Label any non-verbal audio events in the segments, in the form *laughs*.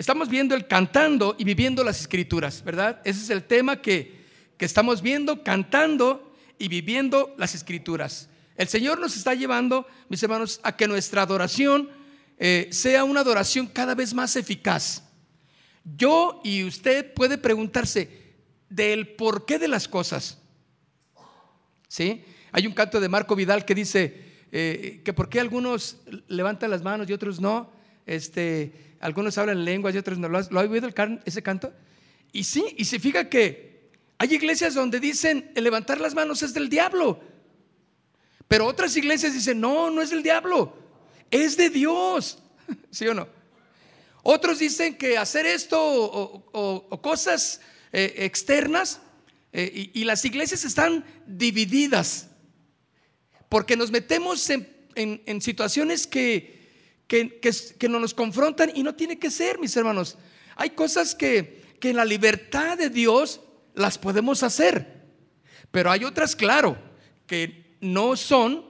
estamos viendo el cantando y viviendo las escrituras, ¿verdad? Ese es el tema que, que estamos viendo, cantando y viviendo las escrituras. El Señor nos está llevando, mis hermanos, a que nuestra adoración eh, sea una adoración cada vez más eficaz. Yo y usted puede preguntarse del porqué de las cosas. ¿Sí? Hay un canto de Marco Vidal que dice, eh, que por qué algunos levantan las manos y otros no, este, algunos hablan lenguas y otros no. ¿Lo, ha oído ese canto? Y sí, y se fija que hay iglesias donde dicen el levantar las manos es del diablo, pero otras iglesias dicen no, no es del diablo, es de Dios, *laughs* ¿sí o no? Otros dicen que hacer esto o, cosas eh, externas eh, y las iglesias están divididas porque nos metemos en, situaciones que, que, no nos confrontan y no tiene que ser, mis hermanos. Hay cosas que, que en la libertad de Dios las podemos hacer, pero hay otras, claro, que no son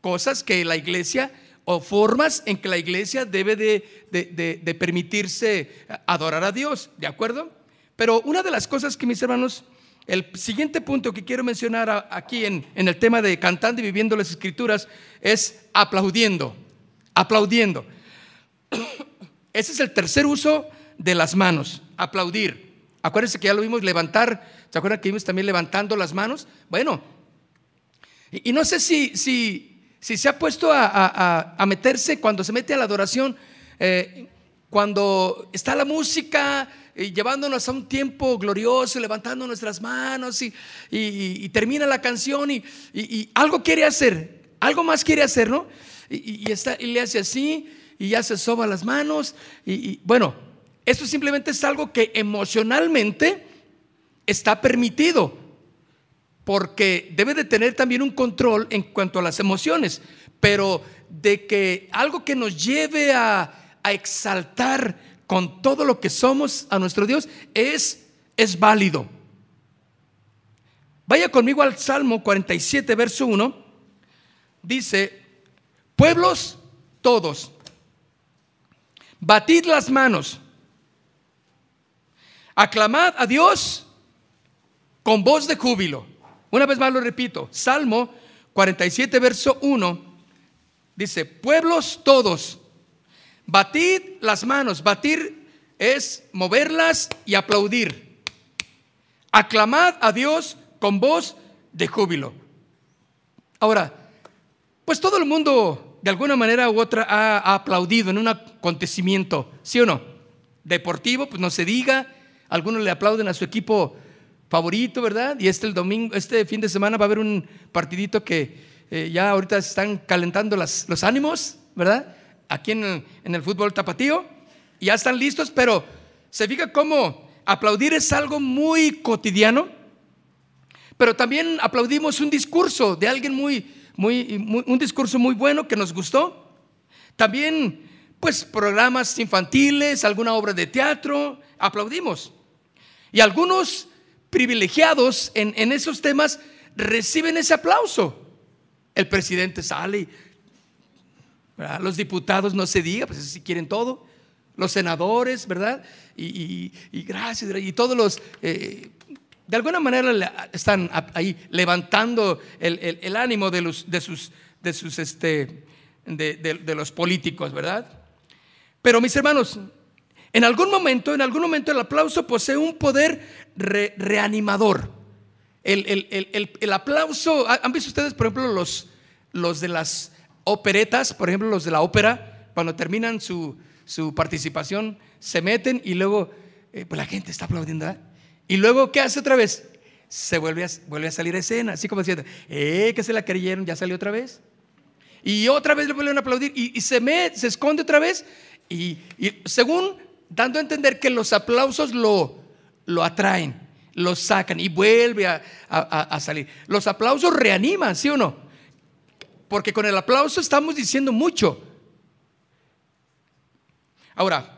cosas que la iglesia o formas en que la iglesia debe de, de, permitirse adorar a Dios, ¿de acuerdo? Pero una de las cosas que mis hermanos el siguiente punto que quiero mencionar aquí en, el tema de cantando y viviendo las escrituras es aplaudiendo, aplaudiendo. *coughs* Ese es el tercer uso de las manos, aplaudir. Acuérdense que ya lo vimos levantar, ¿se acuerdan que vimos también levantando las manos? Bueno, y, no sé si, si, si, se ha puesto a, meterse cuando se mete a la adoración, eh, cuando está la música, y llevándonos a un tiempo glorioso, levantando nuestras manos y, termina la canción y, algo quiere hacer, algo más quiere hacer, ¿no? Y, está, y le hace así y ya se soba las manos y, bueno, esto simplemente es algo que emocionalmente está permitido porque debe de tener también un control en cuanto a las emociones, pero de que algo que nos lleve a, a exaltar con todo lo que somos a nuestro Dios es, es válido. Vaya conmigo al Salmo 47, verso 1. Dice, pueblos todos, batid las manos, aclamad a Dios con voz de júbilo. Una vez más lo repito, Salmo 47, verso 1, dice, pueblos todos, Batid las manos, batir es moverlas y aplaudir. Aclamad a Dios con voz de júbilo. Ahora, pues todo el mundo de alguna manera u otra ha, aplaudido en un acontecimiento, ¿sí o no? Deportivo, pues no se diga. Algunos le aplauden a su equipo favorito, ¿verdad? Y este el domingo, este fin de semana va a haber un partidito que eh, ya ahorita están calentando los ánimos, ¿verdad? aquí en el, fútbol tapatío, ya están listos, pero se fija cómo aplaudir es algo muy cotidiano, pero también aplaudimos un discurso de alguien muy, muy, un discurso muy bueno que nos gustó. También, pues, programas infantiles, alguna obra de teatro, aplaudimos. Y algunos privilegiados en, en esos temas reciben ese aplauso. El presidente sale y los diputados no se diga, pues si quieren todo. Los senadores, ¿verdad? Y, gracias, y todos los, eh, de alguna manera están ahí levantando el, ánimo de, los, de sus, de sus, este, de, los políticos, ¿verdad? Pero mis hermanos, en algún momento, en algún momento el aplauso posee un poder reanimador. El, aplauso, ¿han visto ustedes, por ejemplo, los, los de las operetas, por ejemplo, los de la ópera, cuando terminan su, participación, se meten y luego, eh, pues la gente está aplaudiendo. Y luego, ¿qué hace otra vez? Se vuelve a, vuelve a salir a escena, así como diciendo, eh, que se la creyeron, ya salió otra vez. Y otra vez le vuelven a aplaudir y, se, mete, se esconde otra vez. Y, según dando a entender que los aplausos lo, lo atraen, lo sacan y vuelve a, salir. Los aplausos reaniman, ¿sí o no? Porque con el aplauso estamos diciendo mucho. Ahora,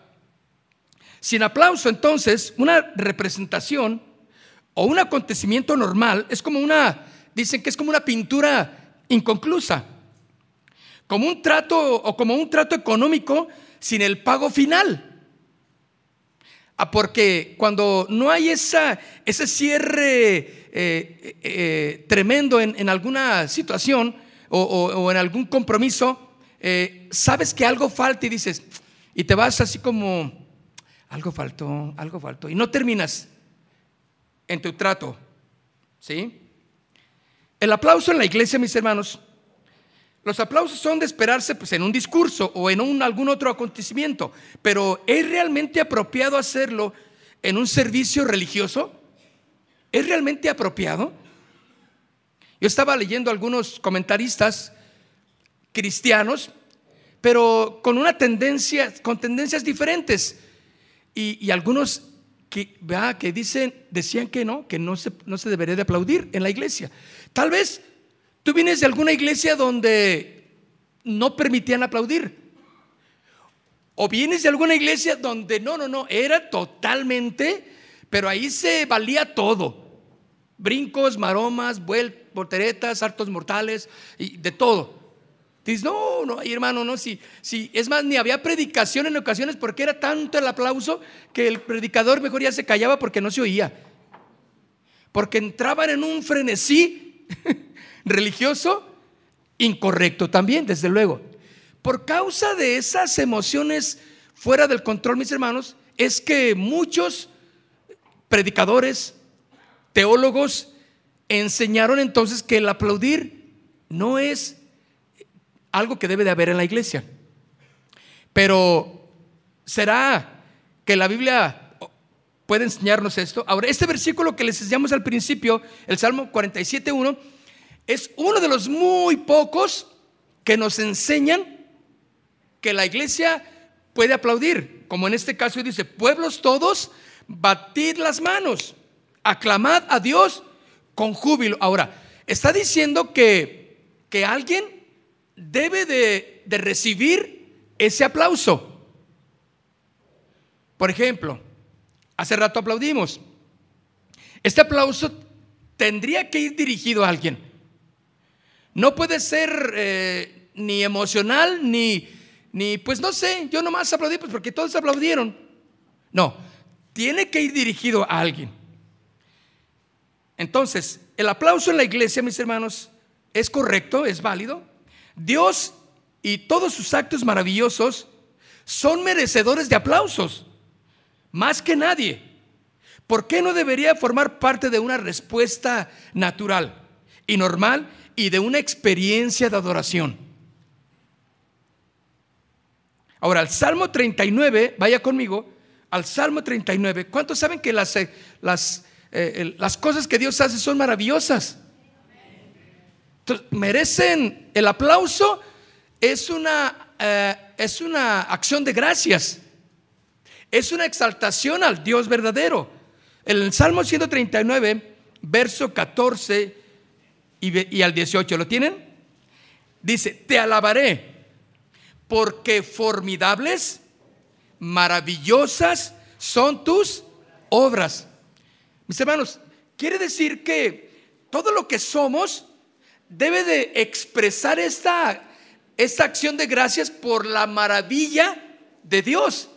sin aplauso entonces, una representación o un acontecimiento normal es como una, dicen que es como una pintura inconclusa, como un trato o como un trato económico sin el pago final. Ah, porque cuando no hay esa, ese cierre eh, eh, eh, tremendo en, alguna situación o, en algún compromiso, sabes que algo falta y dices, y te vas así como, algo faltó, algo faltó, y no terminas en tu trato. ¿Sí? El aplauso en la iglesia, mis hermanos, los aplausos son de esperarse pues, en un discurso o en un, algún otro acontecimiento, pero ¿es realmente apropiado hacerlo en un servicio religioso? ¿Es realmente apropiado? Yo estaba leyendo algunos comentaristas cristianos, pero con una tendencia, con tendencias diferentes. Y, algunos que, dicen, decían que no, que no se, no se debería de aplaudir en la iglesia. Tal vez Tú vienes de alguna iglesia donde no permitían aplaudir. O vienes de alguna iglesia donde no, no, no, era totalmente, pero ahí se valía todo. Brincos, maromas, volteretas, hartos mortales, y de todo. Dices, no, no, hermano, no, si, si, es más, ni había predicación en ocasiones porque era tanto el aplauso que el predicador mejor ya se callaba porque no se oía. Porque entraban en un frenesí *laughs* religioso incorrecto también, desde luego. Por causa de esas emociones fuera del control, mis hermanos, es que muchos predicadores, teólogos, enseñaron entonces que el aplaudir no es algo que debe de haber en la iglesia. Pero ¿será que la Biblia puede enseñarnos esto? Ahora, este versículo que les enseñamos al principio, el Salmo 47.1, es uno de los muy pocos que nos enseñan que la iglesia puede aplaudir, como en este caso dice, pueblos todos, batid las manos, aclamad a Dios con júbilo. Ahora, está diciendo que, que alguien debe de, de recibir ese aplauso. Por ejemplo, hace rato aplaudimos. Este aplauso tendría que ir dirigido a alguien. No puede ser eh, ni emocional, ni, ni, pues no sé, yo nomás aplaudí pues porque todos aplaudieron. No, tiene que ir dirigido a alguien. Entonces, el aplauso en la iglesia, mis hermanos, es correcto, es válido. Dios y todos sus actos maravillosos son merecedores de aplausos, más que nadie. ¿Por qué no debería formar parte de una respuesta natural y normal y de una experiencia de adoración. Ahora, al Salmo 39, vaya conmigo, al Salmo 39, ¿cuántos saben que las, eh, las, eh, las cosas que Dios hace son maravillosas? Merecen el aplauso, es una, eh, es una acción de gracias, es una exaltación al Dios verdadero. El Salmo 139, verso 14 y, al 18. ¿Lo tienen? Dice, te alabaré porque formidables, maravillosas son tus obras. Mis hermanos, quiere decir que todo lo que somos debe de expresar esta, esta acción de gracias por la maravilla de Dios.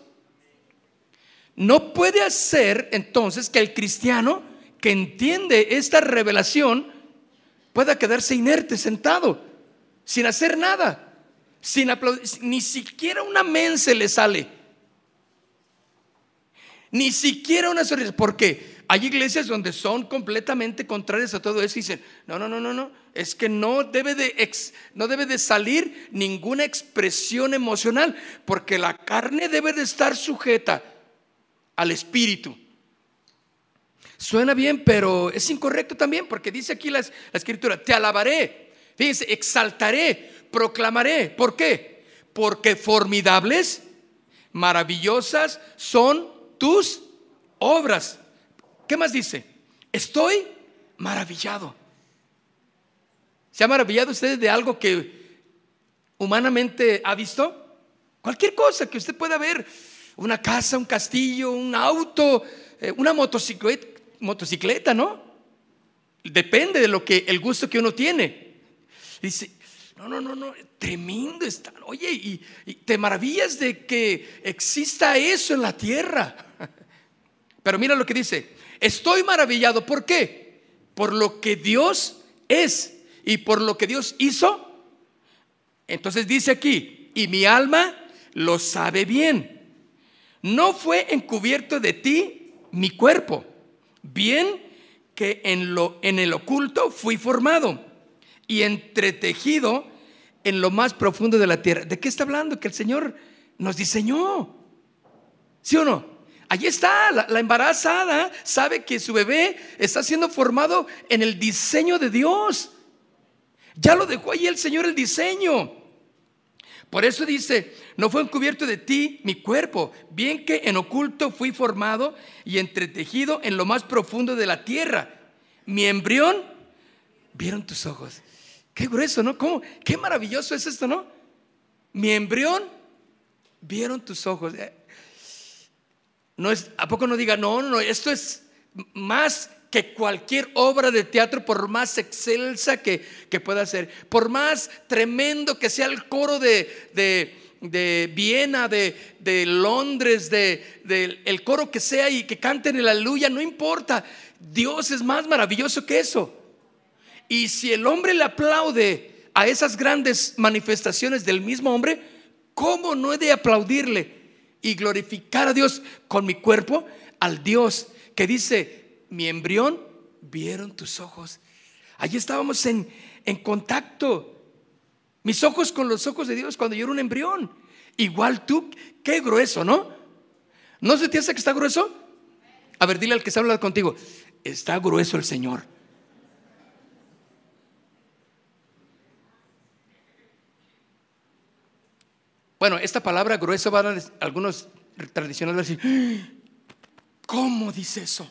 No puede hacer entonces que el cristiano que entiende esta revelación pueda quedarse inerte, sentado, sin hacer nada, sin aplaudir, ni siquiera una men se le sale, ni siquiera una sonrisa, porque hay iglesias donde son completamente contrarias a todo eso y dicen, no, no, no, no, no, es que no debe de, no debe de salir ninguna expresión emocional, porque la carne debe de estar sujeta al espíritu. Suena bien, pero es incorrecto también, porque dice aquí la, escritura, te alabaré, fíjense, exaltaré, proclamaré. ¿Por qué? Porque formidables, maravillosas son tus obras. ¿Qué más dice? Estoy maravillado. ¿Se ha maravillado usted de algo que humanamente ha visto? Cualquier cosa que usted pueda ver, una casa, un castillo, un auto, eh, una motocicleta, motocicleta, ¿no? Depende de lo que el gusto que uno tiene. Dice, no, no, no, no, tremendo está. Oye, y, y te maravillas de que exista eso en la tierra. *laughs* Pero mira lo que dice, estoy maravillado. ¿Por qué? Por lo que Dios es y por lo que Dios hizo. Entonces dice aquí, y mi alma lo sabe bien. No fue encubierto de ti mi cuerpo, bien que en, lo, en el oculto fui formado y entretejido en lo más profundo de la tierra. ¿De qué está hablando? Que el Señor nos diseñó. ¿Sí o no? Allí está, la, embarazada sabe que su bebé está siendo formado en el diseño de Dios. Ya lo dejó ahí el Señor el diseño. Por eso dice, no fue encubierto de ti mi cuerpo, bien que en oculto fui formado y entretejido en lo más profundo de la tierra. Mi embrión, vieron tus ojos. Qué grueso, ¿no? ¿Cómo? Qué maravilloso es esto, ¿no? Mi embrión, vieron tus ojos. No es, ¿A poco no diga, no, no, esto es más que cualquier obra de teatro, por más excelsa que, pueda ser, por más tremendo que sea el coro de, de, Viena, de, de Londres, de, el coro que sea y que canten el aleluya, no importa. Dios es más maravilloso que eso. Y si el hombre le aplaude a esas grandes manifestaciones del mismo hombre, ¿cómo no he de aplaudirle y glorificar a Dios con mi cuerpo? Al Dios que dice, mi embrión, vieron tus ojos. Allí estábamos en, en contacto. Mis ojos con los ojos de Dios cuando yo era un embrión. Igual tú, qué grueso, ¿no? ¿No se te que está grueso? A ver, dile al que está hablando contigo, está grueso el Señor. Bueno, esta palabra grueso van a algunos tradicionales decir, ¿cómo dice eso?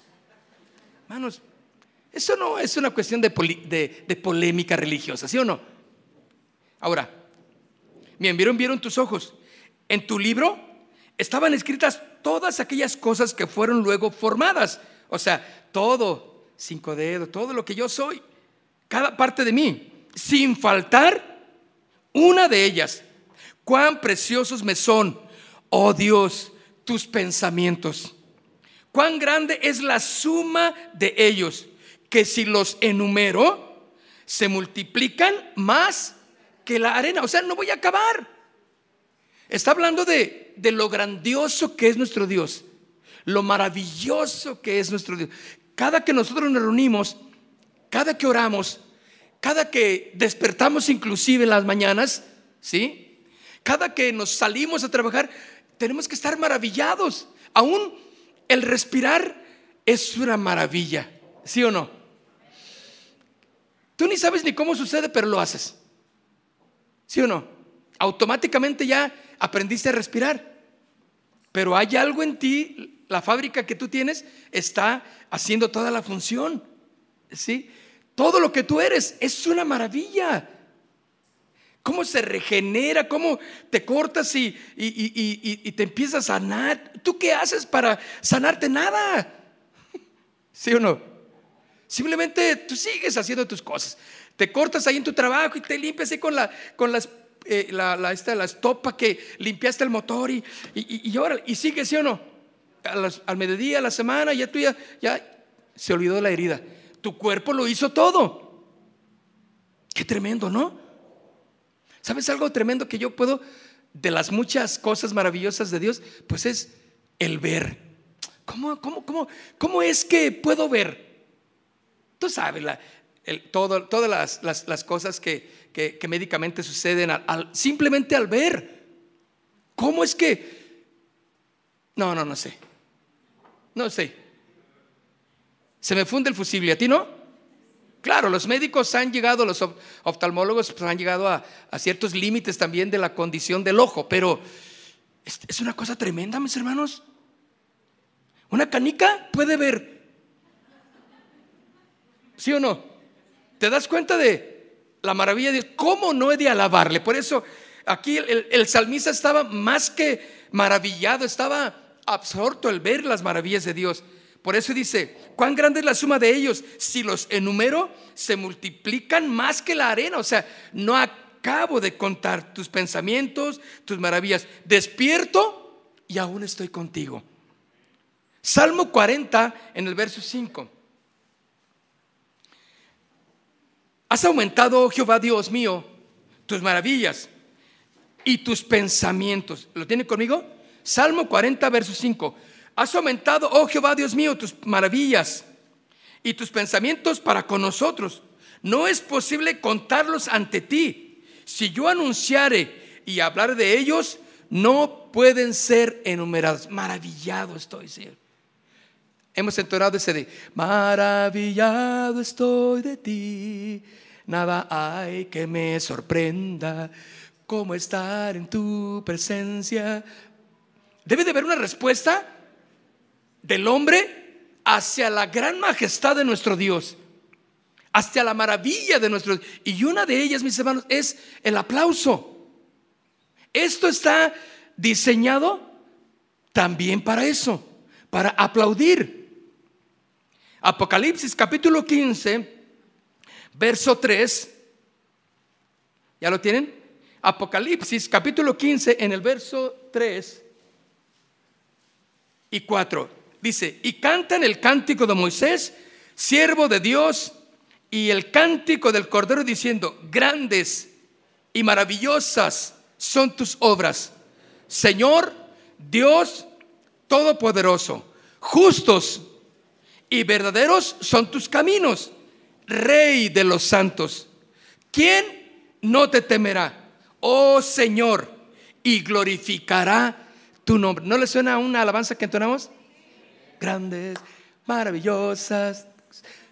Hermanos, eso no es una cuestión de, polémica religiosa, ¿sí o no? Ahora, bien, vieron, vieron tus ojos. En tu libro estaban escritas todas aquellas cosas que fueron luego formadas. O sea, todo, cinco dedos, todo lo que yo soy, cada parte de mí, sin faltar una de ellas. Cuán preciosos me son, oh Dios, tus pensamientos. Cuán grande es la suma de ellos, que si los enumero, se multiplican más que la arena. O sea, no voy a acabar. Está hablando de, de lo grandioso que es nuestro Dios, lo maravilloso que es nuestro Dios. Cada que nosotros nos reunimos, cada que oramos, cada que despertamos inclusive en las mañanas, ¿sí? Cada que nos salimos a trabajar, tenemos que estar maravillados. Aún el respirar es una maravilla, ¿sí o no? Tú ni sabes ni cómo sucede, pero lo haces. ¿Sí o no? Automáticamente ya aprendiste a respirar. Pero hay algo en ti, la fábrica que tú tienes está haciendo toda la función. ¿Sí? Todo lo que tú eres es una maravilla cómo se regenera, cómo te cortas y, te empiezas a sanar. ¿Tú qué haces para sanarte? Nada. ¿Sí o no? Simplemente tú sigues haciendo tus cosas. Te cortas ahí en tu trabajo y te limpias ahí con la, con las, eh, la, esta, la estopa que limpiaste el motor y, y, ahora, y sigue, ¿sí o no? al mediodía, a la semana, ya tú ya, ya se olvidó la herida. Tu cuerpo lo hizo todo. Qué tremendo, ¿no? ¿Sabes algo tremendo que yo puedo, de las muchas cosas maravillosas de Dios? Pues es el ver. ¿Cómo, cómo, cómo, cómo es que puedo ver? Tú sabes, la, todo, todas las, cosas que, que, médicamente suceden simplemente al ver. ¿Cómo es que? No, no, no sé. No sé. Se me funde el fusible, ¿a ti no? Claro, los médicos han llegado, los oftalmólogos pues, han llegado a, ciertos límites también de la condición del ojo, pero es, una cosa tremenda, mis hermanos. Una canica puede ver ¿Sí o no? ¿Te das cuenta de la maravilla de Dios? ¿Cómo no he de alabarle? Por eso aquí el, el salmista estaba más que maravillado, estaba absorto al ver las maravillas de Dios. Por eso dice, ¿cuán grande es la suma de ellos? Si los enumero, se multiplican más que la arena. O sea, no acabo de contar tus pensamientos, tus maravillas. Despierto y aún estoy contigo. Salmo 40 en el verso 5. Has aumentado, Jehová Dios mío, tus maravillas y tus pensamientos. ¿Lo tiene conmigo? Salmo 40, verso 5. Has aumentado, oh Jehová Dios mío, tus maravillas y tus pensamientos para con nosotros. No es posible contarlos ante ti. Si yo anunciare y hablar de ellos, no pueden ser enumerados. Maravillado estoy, Señor. Hemos entonado ese de, maravillado estoy de ti, nada hay que me sorprenda, como estar en tu presencia. Debe de haber una respuesta del hombre hacia la gran majestad de nuestro Dios, hacia la maravilla de nuestro Dios. Y una de ellas, mis hermanos, es el aplauso. Esto está diseñado también para eso, para aplaudir. Apocalipsis capítulo 15, verso 3. ¿Ya lo tienen? Apocalipsis capítulo 15 en el verso 3 y 4. Dice, y cantan el cántico de Moisés, siervo de Dios, y el cántico del Cordero diciendo, grandes y maravillosas son tus obras. Señor, Dios Todopoderoso, justos y verdaderos son tus caminos, Rey de los santos. ¿Quién no te temerá? Oh Señor, y glorificará tu nombre. ¿No le suena una alabanza que entonamos? Grandes, maravillosas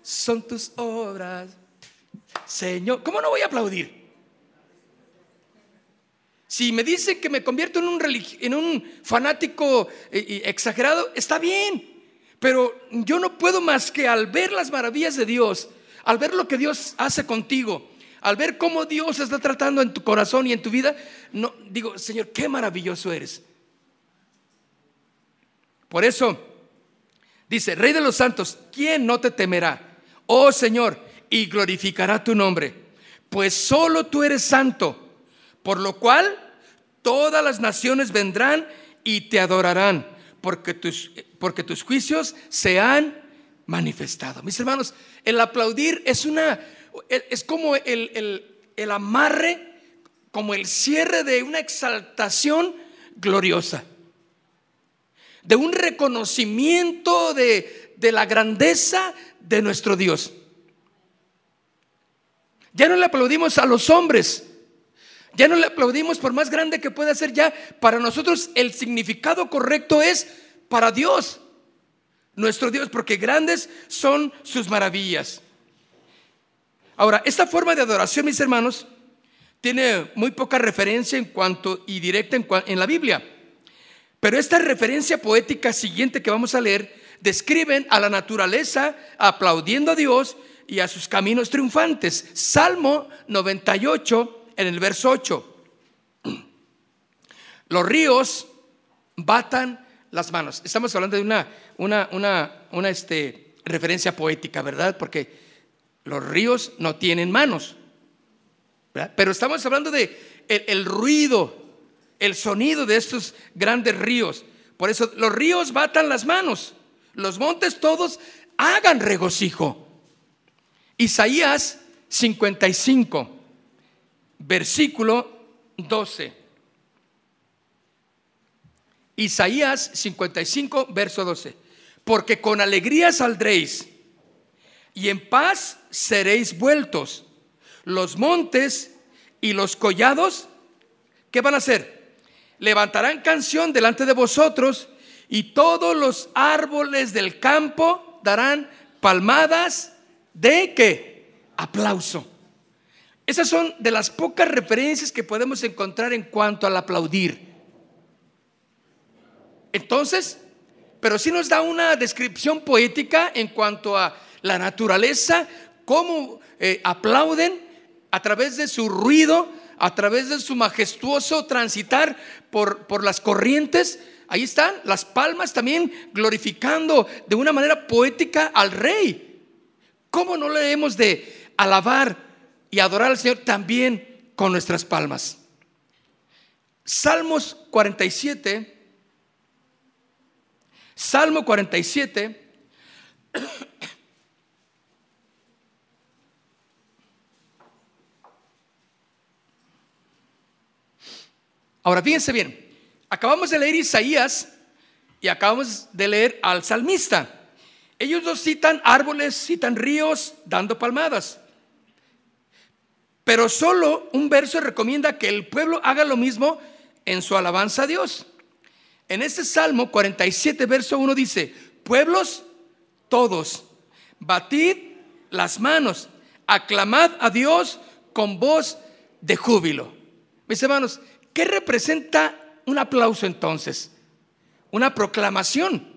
son tus obras. Señor, ¿cómo no voy a aplaudir? Si me dicen que me convierto en un, en un fanático eh, exagerado, está bien. Pero yo no puedo más que al ver las maravillas de Dios, al ver lo que Dios hace contigo, al ver cómo Dios está tratando en tu corazón y en tu vida, no digo, Señor, qué maravilloso eres. Por eso dice, Rey de los santos, ¿quién no te temerá? Oh Señor, y glorificará tu nombre, pues solo tú eres santo, por lo cual todas las naciones vendrán y te adorarán, porque tus, porque tus juicios se han manifestado. Mis hermanos, el aplaudir es una, es como el, el, el amarre, como el cierre de una exaltación gloriosa de un reconocimiento de, la grandeza de nuestro Dios. Ya no le aplaudimos a los hombres, ya no le aplaudimos por más grande que pueda ser, ya para nosotros el significado correcto es para Dios, nuestro Dios, porque grandes son sus maravillas. Ahora, esta forma de adoración, mis hermanos, tiene muy poca referencia en cuanto y directa en, en la Biblia. Pero esta referencia poética siguiente que vamos a leer describen a la naturaleza aplaudiendo a Dios y a sus caminos triunfantes. Salmo 98 en el verso 8. *clears throat* Los ríos batan las manos. Estamos hablando de una, una, una, una este, referencia poética, ¿verdad? Porque los ríos no tienen manos. Pero estamos hablando de el ruido el sonido de estos grandes ríos. Por eso los ríos batan las manos, los montes todos hagan regocijo. Isaías 55, versículo 12. Isaías 55, verso 12. Porque con alegría saldréis y en paz seréis vueltos. Los montes y los collados, ¿qué van a hacer? Levantarán canción delante de vosotros y todos los árboles del campo darán palmadas de qué? Aplauso. Esas son de las pocas referencias que podemos encontrar en cuanto al aplaudir. Entonces, pero sí nos da una descripción poética en cuanto a la naturaleza, cómo eh, aplauden a través de su ruido, a través de su majestuoso transitar por, por las corrientes. Ahí están las palmas también glorificando de una manera poética al rey. ¿Cómo no le hemos de alabar y adorar al Señor también con nuestras palmas? Salmos 47, Salmo 47. Ahora fíjense bien, acabamos de leer Isaías y acabamos de leer al salmista. Ellos dos citan árboles, citan ríos, dando palmadas. Pero solo un verso recomienda que el pueblo haga lo mismo en su alabanza a Dios. En este Salmo 47, verso 1 dice, pueblos todos, batid las manos, aclamad a Dios con voz de júbilo. Mis hermanos, ¿qué representa un aplauso entonces? Una proclamación,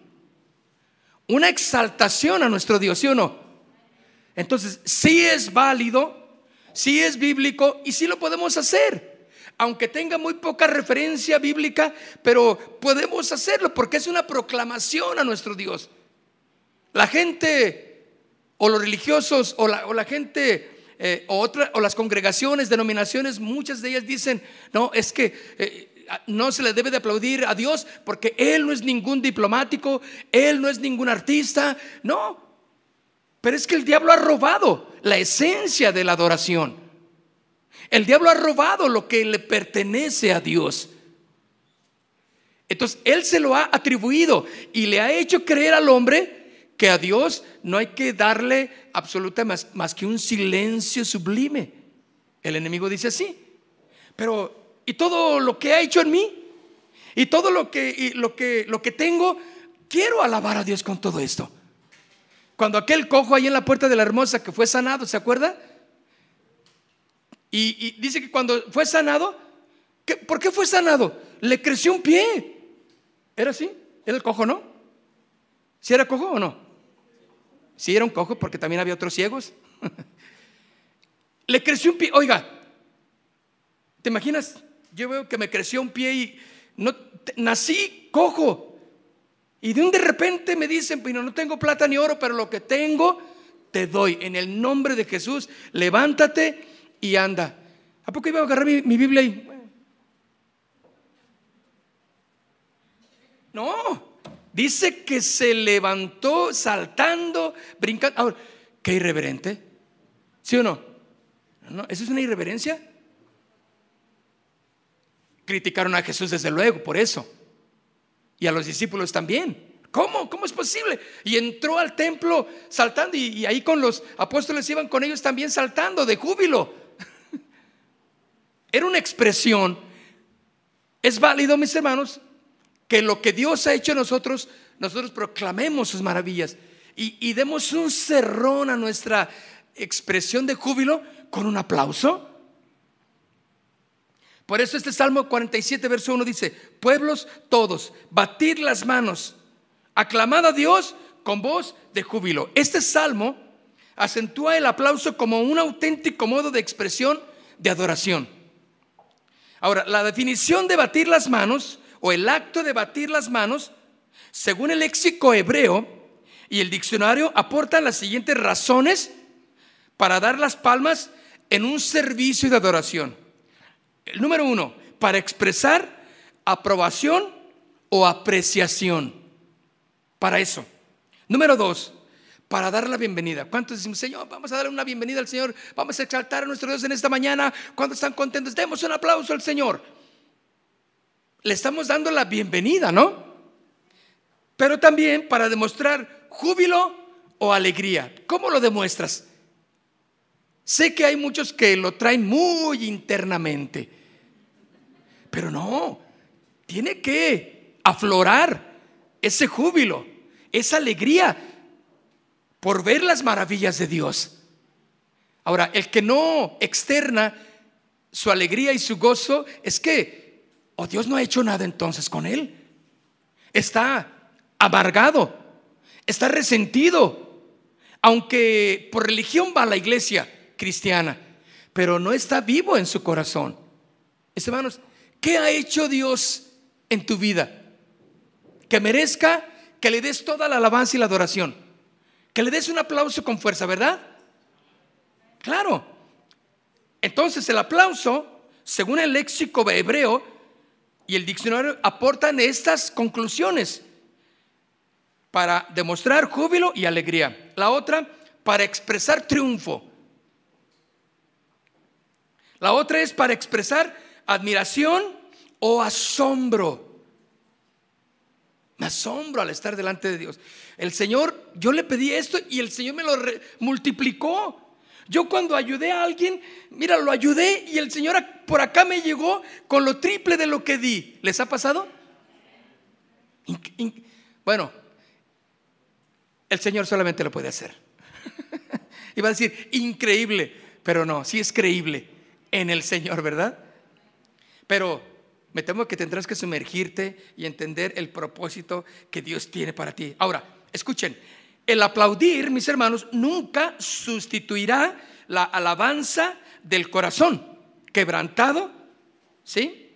una exaltación a nuestro Dios, ¿sí o no? Entonces, sí es válido, sí es bíblico y sí lo podemos hacer aunque tenga muy poca referencia bíblica, pero podemos hacerlo porque es una proclamación a nuestro Dios. La gente o los religiosos o la, gente eh, o, o las congregaciones, denominaciones, muchas de ellas dicen, no, es que... Eh, no se le debe de aplaudir a Dios porque Él no es ningún diplomático, Él no es ningún artista, no. Pero es que el diablo ha robado la esencia de la adoración. El diablo ha robado lo que le pertenece a Dios. Entonces, Él se lo ha atribuido y le ha hecho creer al hombre que a Dios no hay que darle absolutamente más, que un silencio sublime. El enemigo dice así. Pero, ¿y todo lo que ha hecho en mí? Y todo lo que, lo que, lo que tengo, quiero alabar a Dios con todo esto. Cuando aquel cojo ahí en la puerta de la hermosa que fue sanado, ¿se acuerda? Y, dice que cuando fue sanado, ¿por qué fue sanado? Le creció un pie. ¿Era así? ¿Era el cojo, no? ¿Si era cojo o no? Sí era un cojo porque también había otros ciegos. *laughs* Le creció un pie. Oiga, ¿te imaginas? Yo veo que me creció un pie y no, nací cojo. Y de un de repente me dicen, bueno, no tengo plata ni oro, pero lo que tengo te doy. En el nombre de Jesús, levántate y anda. ¿A poco iba a agarrar mi, Biblia y... No, dice que se levantó saltando, brincando. Ahora, qué irreverente. ¿Sí o no? no? ¿Eso es una irreverencia? Criticaron a Jesús desde luego por eso. Y a los discípulos también. ¿Cómo? ¿Cómo es posible? Y entró al templo saltando y, y ahí con los apóstoles iban con ellos también saltando de júbilo. *laughs* Era una expresión. Es válido, mis hermanos, que lo que Dios ha hecho en nosotros, nosotros proclamemos sus maravillas y, demos un cerrón a nuestra expresión de júbilo con un aplauso. Por eso este Salmo 47, verso 1 dice, pueblos todos, batid las manos, aclamad a Dios con voz de júbilo. Este salmo acentúa el aplauso como un auténtico modo de expresión de adoración. Ahora, la definición de batir las manos o el acto de batir las manos, según el léxico hebreo y el diccionario, aportan las siguientes razones para dar las palmas en un servicio de adoración. El número uno, para expresar aprobación o apreciación. Para eso. Número dos, para dar la bienvenida. ¿Cuántos decimos, Señor, vamos a dar una bienvenida al Señor? Vamos a exaltar a nuestro Dios en esta mañana. ¿Cuántos están contentos? Demos un aplauso al Señor. Le estamos dando la bienvenida, ¿no? Pero también para demostrar júbilo o alegría. ¿Cómo lo demuestras? Sé que hay muchos que lo traen muy internamente, pero no, tiene que aflorar ese júbilo, esa alegría por ver las maravillas de Dios. Ahora, el que no externa su alegría y su gozo es que, oh Dios no ha hecho nada entonces con él. Está amargado, está resentido, aunque por religión va a la iglesia cristiana, pero no está vivo en su corazón. Hermanos, ¿qué ha hecho Dios en tu vida? Que merezca que le des toda la alabanza y la adoración. Que le des un aplauso con fuerza, ¿verdad? Claro. Entonces el aplauso, según el léxico hebreo y el diccionario, aportan estas conclusiones para demostrar júbilo y alegría. La otra, para expresar triunfo. La otra es para expresar admiración o asombro. Me asombro al estar delante de Dios. El Señor, yo le pedí esto y el Señor me lo multiplicó. Yo cuando ayudé a alguien, mira, lo ayudé y el Señor por acá me llegó con lo triple de lo que di. ¿Les ha pasado? bueno, el Señor solamente lo puede hacer. *laughs* Iba a decir, increíble, pero no, sí es creíble en el Señor, ¿verdad? Pero me temo que tendrás que sumergirte y entender el propósito que Dios tiene para ti. Ahora, escuchen, el aplaudir, mis hermanos, nunca sustituirá la alabanza del corazón quebrantado, ¿sí?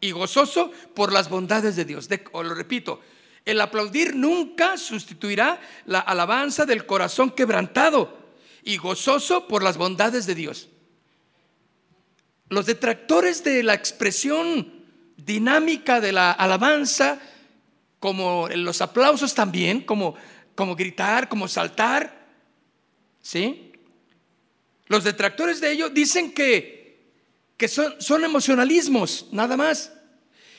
Y gozoso por las bondades de Dios. o lo repito, el aplaudir nunca sustituirá la alabanza del corazón quebrantado y gozoso por las bondades de Dios. Los detractores de la expresión dinámica de la alabanza, como los aplausos también, como, como gritar, como saltar, ¿sí? Los detractores de ello dicen que, que son, son emocionalismos, nada más,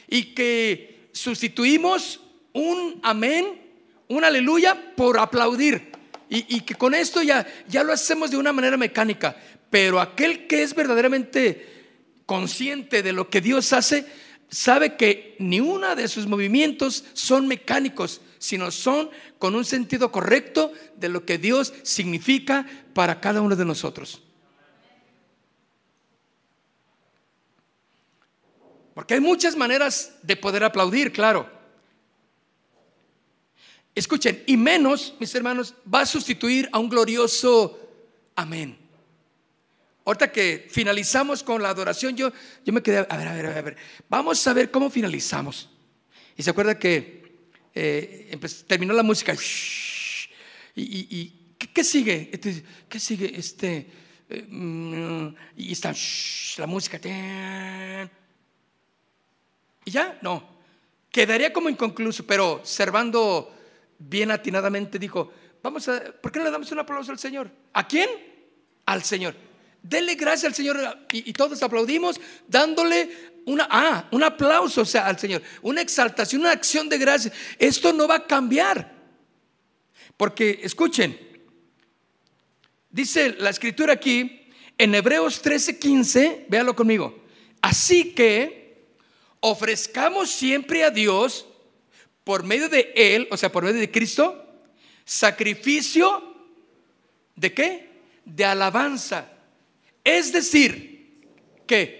y que sustituimos un amén, un aleluya por aplaudir. Y, que con esto ya, ya lo hacemos de una manera mecánica. Pero aquel que es verdaderamente consciente de lo que Dios hace, sabe que ni uno de sus movimientos son mecánicos, sino son con un sentido correcto de lo que Dios significa para cada uno de nosotros. Porque hay muchas maneras de poder aplaudir, claro. Escuchen, y menos, mis hermanos, va a sustituir a un glorioso amén. Ahorita que finalizamos con la adoración, yo, yo me quedé, a ver, a ver, a ver, vamos a ver cómo finalizamos. Y se acuerda que eh, terminó la música, y, ¿qué, sigue? ¿Qué sigue? Este, eh, y está la música. y ya, no. Quedaría como inconcluso, pero Servando bien atinadamente dijo, vamos ¿por qué no le damos un aplauso al Señor? ¿A quién? Al Señor. Denle gracias al Señor y, todos aplaudimos dándole una, ah, un aplauso o sea, al Señor, una exaltación, una acción de gracias. Esto no va a cambiar. Porque, escuchen, dice la escritura aquí en Hebreos 13:15, véalo conmigo. Así que ofrezcamos siempre a Dios por medio de Él, o sea, por medio de Cristo, sacrificio de qué? De alabanza. Es decir, que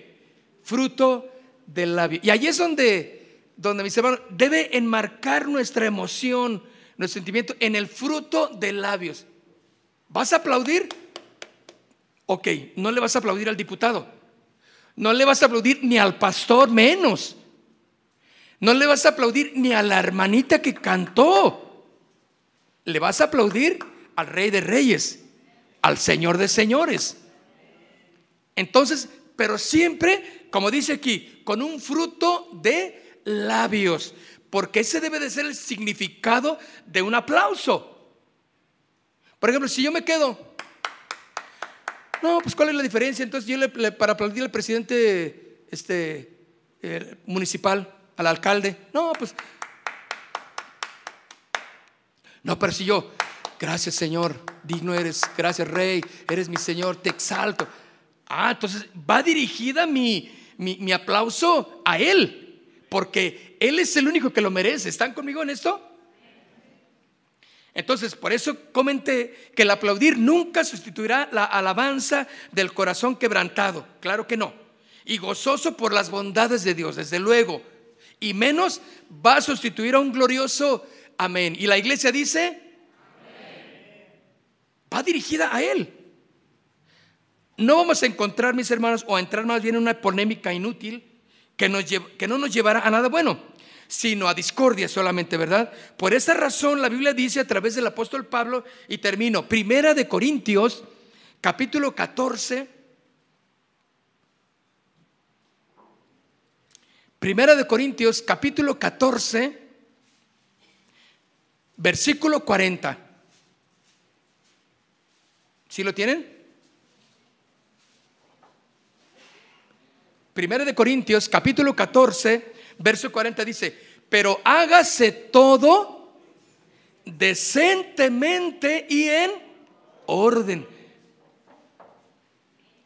fruto del labio. Y ahí es donde, donde mis hermanos, debe enmarcar nuestra emoción, nuestro sentimiento en el fruto de labios. ¿Vas a aplaudir? Ok, no le vas a aplaudir al diputado. No le vas a aplaudir ni al pastor menos. No le vas a aplaudir ni a la hermanita que cantó. Le vas a aplaudir al rey de reyes, al señor de señores. Entonces, pero siempre, como dice aquí, con un fruto de labios, porque ese debe de ser el significado de un aplauso. Por ejemplo, si yo me quedo, no, pues ¿cuál es la diferencia? Entonces yo le, para aplaudir al presidente este, eh, municipal, al alcalde. No, pues. No, pero si yo, gracias Señor, digno eres, gracias Rey, eres mi Señor, te exalto. Ah, entonces va dirigida mi, mi, aplauso a Él, porque Él es el único que lo merece. ¿Están conmigo en esto? Entonces, por eso comenté que el aplaudir nunca sustituirá la alabanza del corazón quebrantado. Claro que no. Y gozoso por las bondades de Dios, desde luego y menos va a sustituir a un glorioso amén. Y la iglesia dice, va va dirigida a Él. No vamos a encontrar, mis hermanos, o a entrar más bien en una polémica inútil que, no nos llevará a nada bueno, sino a discordia solamente, ¿verdad? Por esa razón la Biblia dice a través del apóstol Pablo, y termino, Primera de Corintios, capítulo 14, Primera de Corintios, capítulo 14, versículo 40. ¿Sí lo tienen? Primera de Corintios, capítulo 14, verso 40 dice, pero hágase todo decentemente y en orden.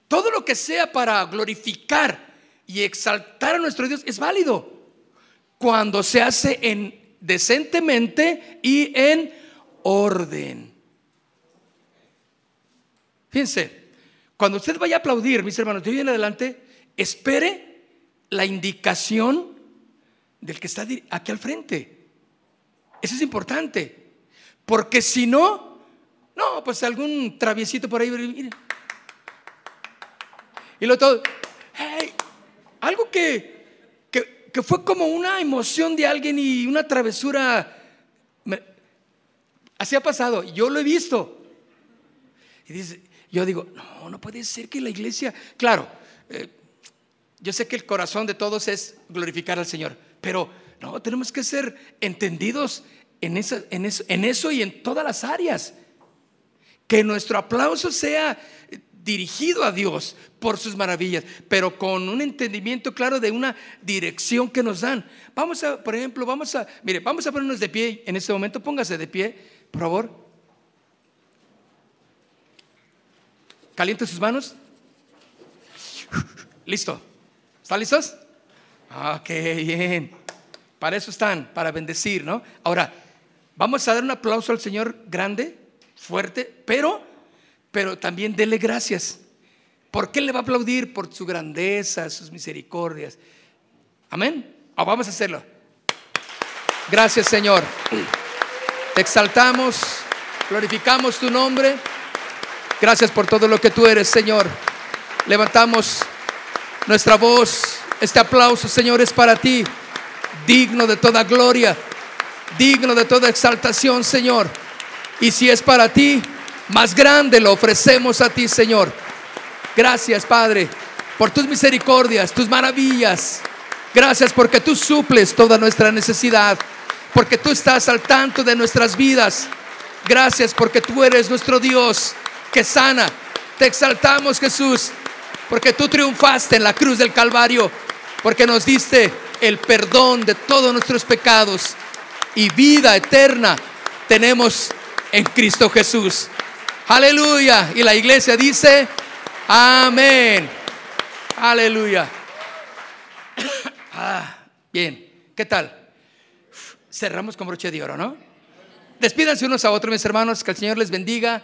Todo lo que sea para glorificar y exaltar a nuestro Dios es válido cuando se hace en decentemente y en orden. Fíjense, cuando usted vaya a aplaudir, mis hermanos, de hoy en adelante, espere la indicación del que está aquí al frente. Eso es importante. Porque si no, no, pues algún traviesito por ahí. Y lo todo, hey, algo que, que, fue como una emoción de alguien y una travesura. así ha pasado, yo lo he visto. Y dice, yo digo, no, no puede ser que la iglesia, claro, eh, yo sé que el corazón de todos es glorificar al Señor, pero no, tenemos que ser entendidos en eso y en todas las áreas. Que nuestro aplauso sea dirigido a Dios por sus maravillas, pero con un entendimiento claro de una dirección que nos dan. Vamos a, por ejemplo, vamos a, mire, vamos a ponernos de pie en este momento, póngase de pie, por favor. Caliente sus manos. Listo. ¿Están listos? Ok, bien. Para eso están, para bendecir, ¿no? Ahora, vamos a dar un aplauso al Señor grande, fuerte, pero pero también dele gracias. ¿Por qué le va a aplaudir? Por su grandeza, sus misericordias. Amén. O vamos a hacerlo. Gracias, Señor. Te exaltamos, glorificamos tu nombre. Gracias por todo lo que tú eres, Señor. Levantamos nuestra voz. Este aplauso, Señor, es para ti. Digno de toda gloria, digno de toda exaltación, Señor. Y si es para ti, más grande lo ofrecemos a ti, Señor. Gracias, Padre, por tus misericordias, tus maravillas. Gracias porque tú suples toda nuestra necesidad, porque tú estás al tanto de nuestras vidas. Gracias porque tú eres nuestro Dios que sana. Te exaltamos, Jesús, porque tú triunfaste en la cruz del Calvario, porque nos diste el perdón de todos nuestros pecados y vida eterna tenemos en Cristo Jesús. Aleluya. Y la iglesia dice, amén. Aleluya. Ah, bien, ¿qué tal? Cerramos con broche de oro, ¿no? Despídanse unos a otros, mis hermanos, que el Señor les bendiga.